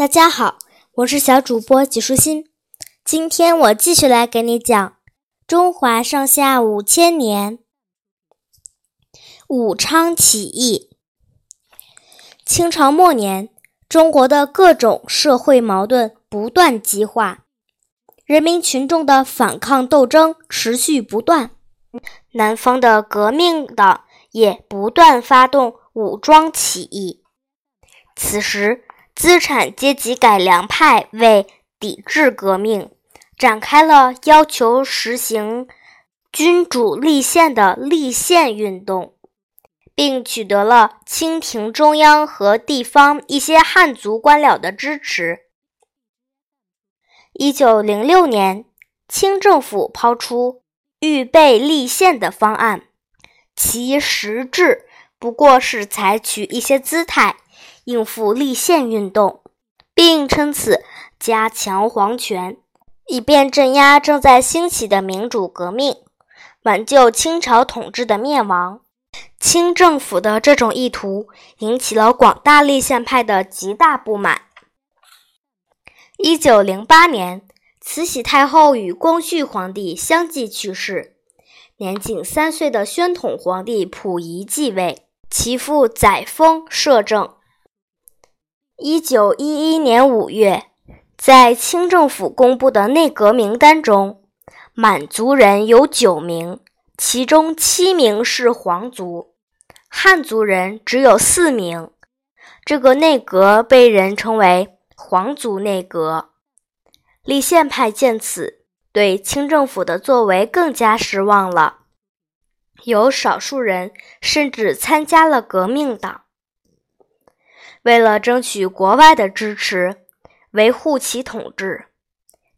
大家好，我是小主播纪舒心。今天我继续来给你讲中华上下五千年武昌起义。清朝末年，中国的各种社会矛盾不断激化，人民群众的反抗斗争持续不断。南方的革命党也不断发动武装起义。此时，资产阶级改良派为抵制革命，展开了要求实行君主立宪的立宪运动，并取得了清廷中央和地方一些汉族官僚的支持。一九零六年，清政府抛出预备立宪的方案，其实质不过是采取一些姿态。应付立宪运动，并称此加强皇权，以便镇压正在兴起的民主革命，挽救清朝统治的灭亡。清政府的这种意图引起了广大立宪派的极大不满。一九零八年，慈禧太后与光绪皇帝相继去世，年仅三岁的宣统皇帝溥仪继位，其父载沣摄政。一九一一年五月，在清政府公布的内阁名单中，满族人有九名，其中七名是皇族，汉族人只有四名。这个内阁被人称为“皇族内阁”。立宪派见此，对清政府的作为更加失望了，有少数人甚至参加了革命党。为了争取国外的支持，维护其统治，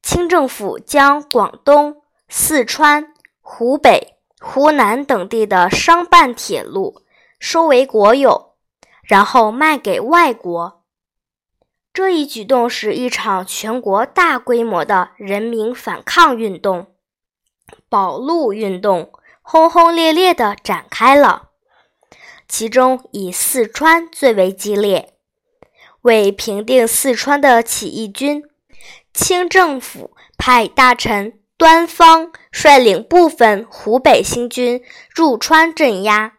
清政府将广东、四川、湖北、湖南等地的商办铁路收为国有，然后卖给外国。这一举动使一场全国大规模的人民反抗运动——保路运动，轰轰烈烈地展开了。其中以四川最为激烈。为平定四川的起义军，清政府派大臣端方率领部分湖北新军入川镇压。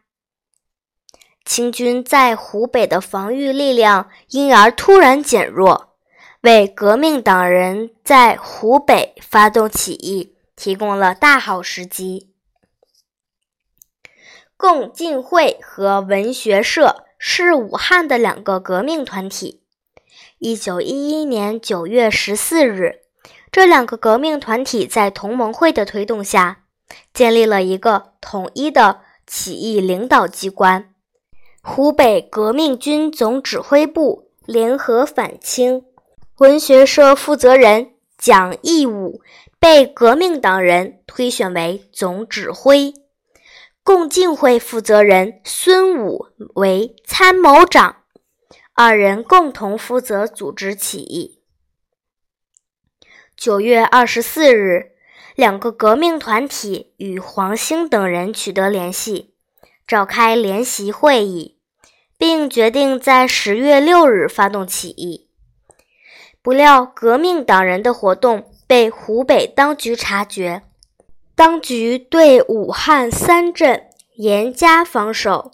清军在湖北的防御力量因而突然减弱，为革命党人在湖北发动起义提供了大好时机。共进会和文学社。是武汉的两个革命团体。一九一一年九月十四日，这两个革命团体在同盟会的推动下，建立了一个统一的起义领导机关——湖北革命军总指挥部，联合反清。文学社负责人蒋义武被革命党人推选为总指挥。共进会负责人孙武为参谋长，二人共同负责组织起义。九月二十四日，两个革命团体与黄兴等人取得联系，召开联席会议，并决定在十月六日发动起义。不料，革命党人的活动被湖北当局察觉。当局对武汉三镇严加防守，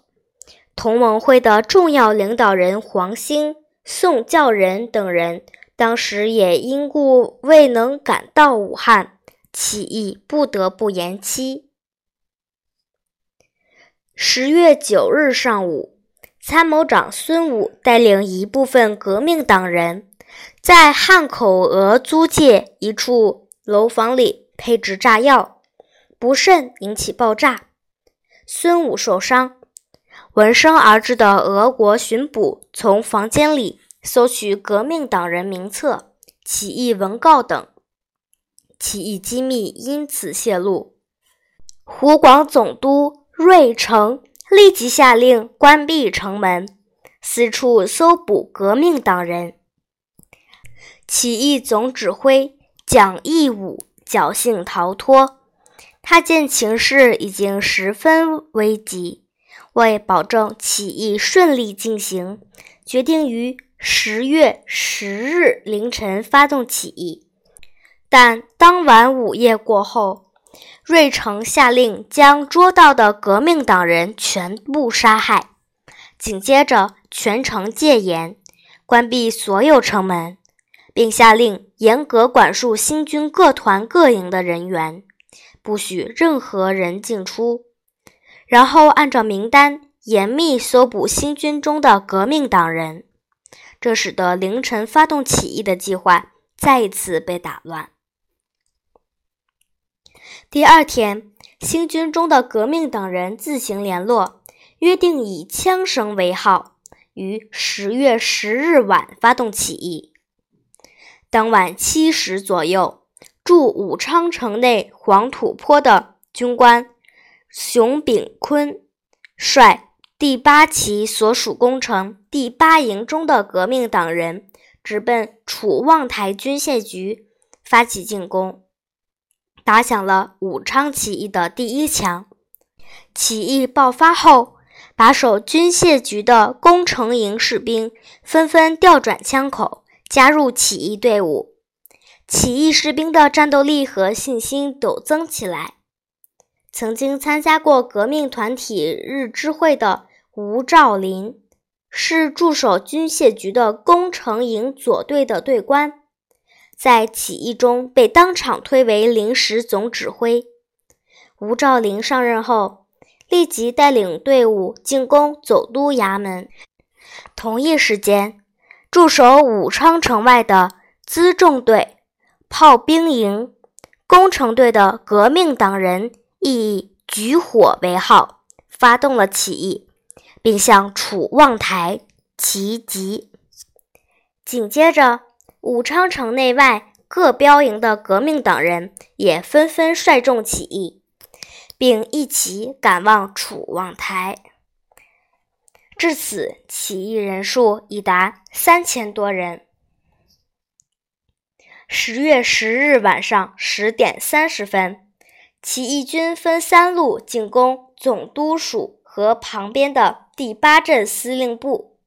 同盟会的重要领导人黄兴、宋教仁等人当时也因故未能赶到武汉，起义不得不延期。十月九日上午，参谋长孙武带领一部分革命党人，在汉口俄租界一处楼房里配置炸药。不慎引起爆炸，孙武受伤。闻声而至的俄国巡捕从房间里搜取革命党人名册、起义文告等，起义机密因此泄露。湖广总督芮成立即下令关闭城门，四处搜捕革命党人。起义总指挥蒋义武侥幸逃脱。他见情势已经十分危急，为保证起义顺利进行，决定于十月十日凌晨发动起义，但当晚午夜过后，瑞成下令将捉到的革命党人全部杀害。紧接着，全城戒严，关闭所有城门，并下令严格管束新军各团各营的人员，不许任何人进出。然后按照名单严密搜捕新军中的革命党人。这使得凌晨发动起义的计划再一次被打乱。第二天，新军中的革命党人自行联络，约定以枪声为号，于十月十日晚发动起义。当晚七时左右，驻武昌城内黄土坡的军官熊秉坤率。第八旗所属工程第八营中的革命党人直奔楚望台军械局发起进攻，打响了武昌起义的第一枪。起义爆发后，把守军械局的工程营士兵纷纷调转枪口，加入起义队伍。起义士兵的战斗力和信心陡增起来。曾经参加过革命团体日知会的。吴兆林是驻守军械局的工程营左队的队官，在起义中被当场推为临时总指挥。吴兆林上任后，立即带领队伍进攻总督衙门。同一时间，驻守武昌城外的辎重队、炮兵营、工程队的革命党人以举火为号，发动了起义。并向楚望台齐集。紧接着，武昌城内外各标营的革命党人也纷纷率众起义，并一起赶往楚望台。至此，起义人数已达三千多人。十月十日晚上十点三十分，起义军分三路进攻总督署和旁边的。第八镇司令部，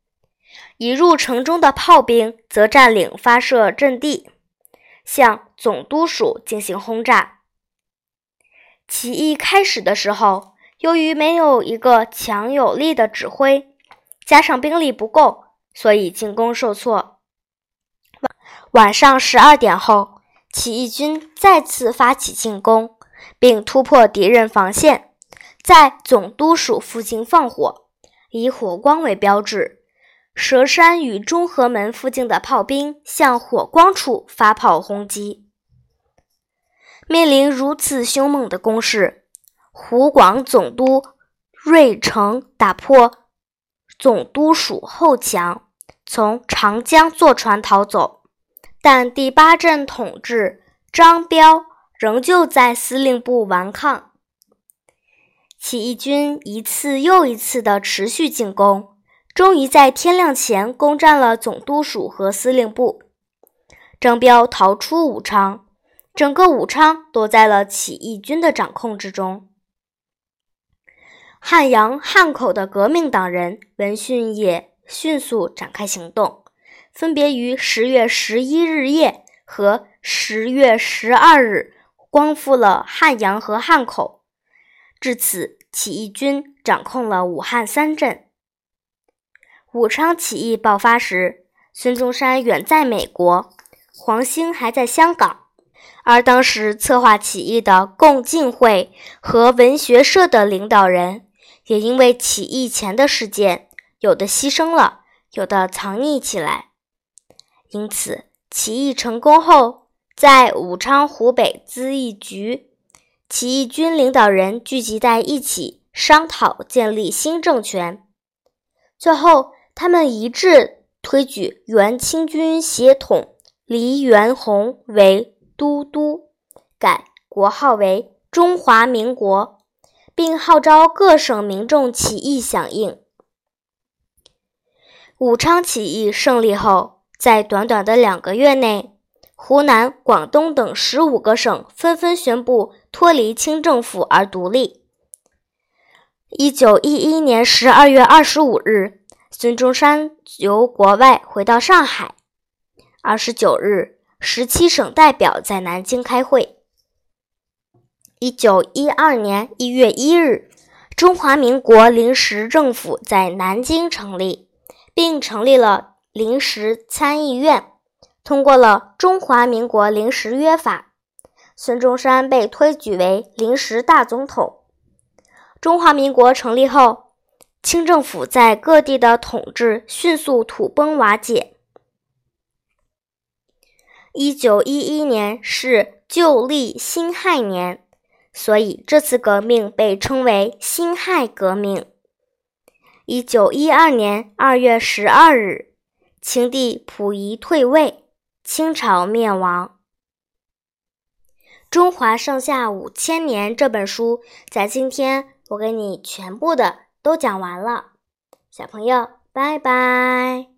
已入城中的炮兵则占领发射阵地，向总督署进行轰炸。起义开始的时候，由于没有一个强有力的指挥，加上兵力不够，所以进攻受挫。晚上十二点后，起义军再次发起进攻，并突破敌人防线，在总督署附近放火。以火光为标志，蛇山与中和门附近的炮兵向火光处发炮轰击。面临如此凶猛的攻势，湖广总督瑞成打破总督署后墙，从长江坐船逃走。但第八镇统治张彪仍旧在司令部顽抗。起义军一次又一次的持续进攻，终于在天亮前攻占了总督署和司令部。张彪逃出武昌，整个武昌都在了起义军的掌控之中。汉阳、汉口的革命党人闻讯也迅速展开行动，分别于十月十一日夜和十月十二日光复了汉阳和汉口。至此，起义军掌控了武汉三镇。武昌起义爆发时，孙中山远在美国，黄兴还在香港，而当时策划起义的共进会和文学社的领导人，也因为起义前的事件，有的牺牲了，有的藏匿起来。因此，起义成功后，在武昌湖北咨议局。起义军领导人聚集在一起商讨建立新政权，最后他们一致推举原清军协统黎元洪为都督，改国号为中华民国，并号召各省民众起义响应。武昌起义胜利后，在短短的两个月内。湖南、广东等十五个省纷纷宣布脱离清政府而独立。一九一一年十二月二十五日，孙中山由国外回到上海。二十九日，十七省代表在南京开会。一九一二年一月一日，中华民国临时政府在南京成立，并成立了临时参议院，通过了《中华民国临时约法》。孙中山被推举为临时大总统。中华民国成立后。清政府在各地的统治迅速土崩瓦解。一九一一年是旧历辛亥年，所以这次革命被称为辛亥革命。一九一二年二月十二日，清帝溥仪退位，清朝灭亡。《中华上下五千年》这本书，在今天我给你全部的。都讲完了，小朋友，拜拜。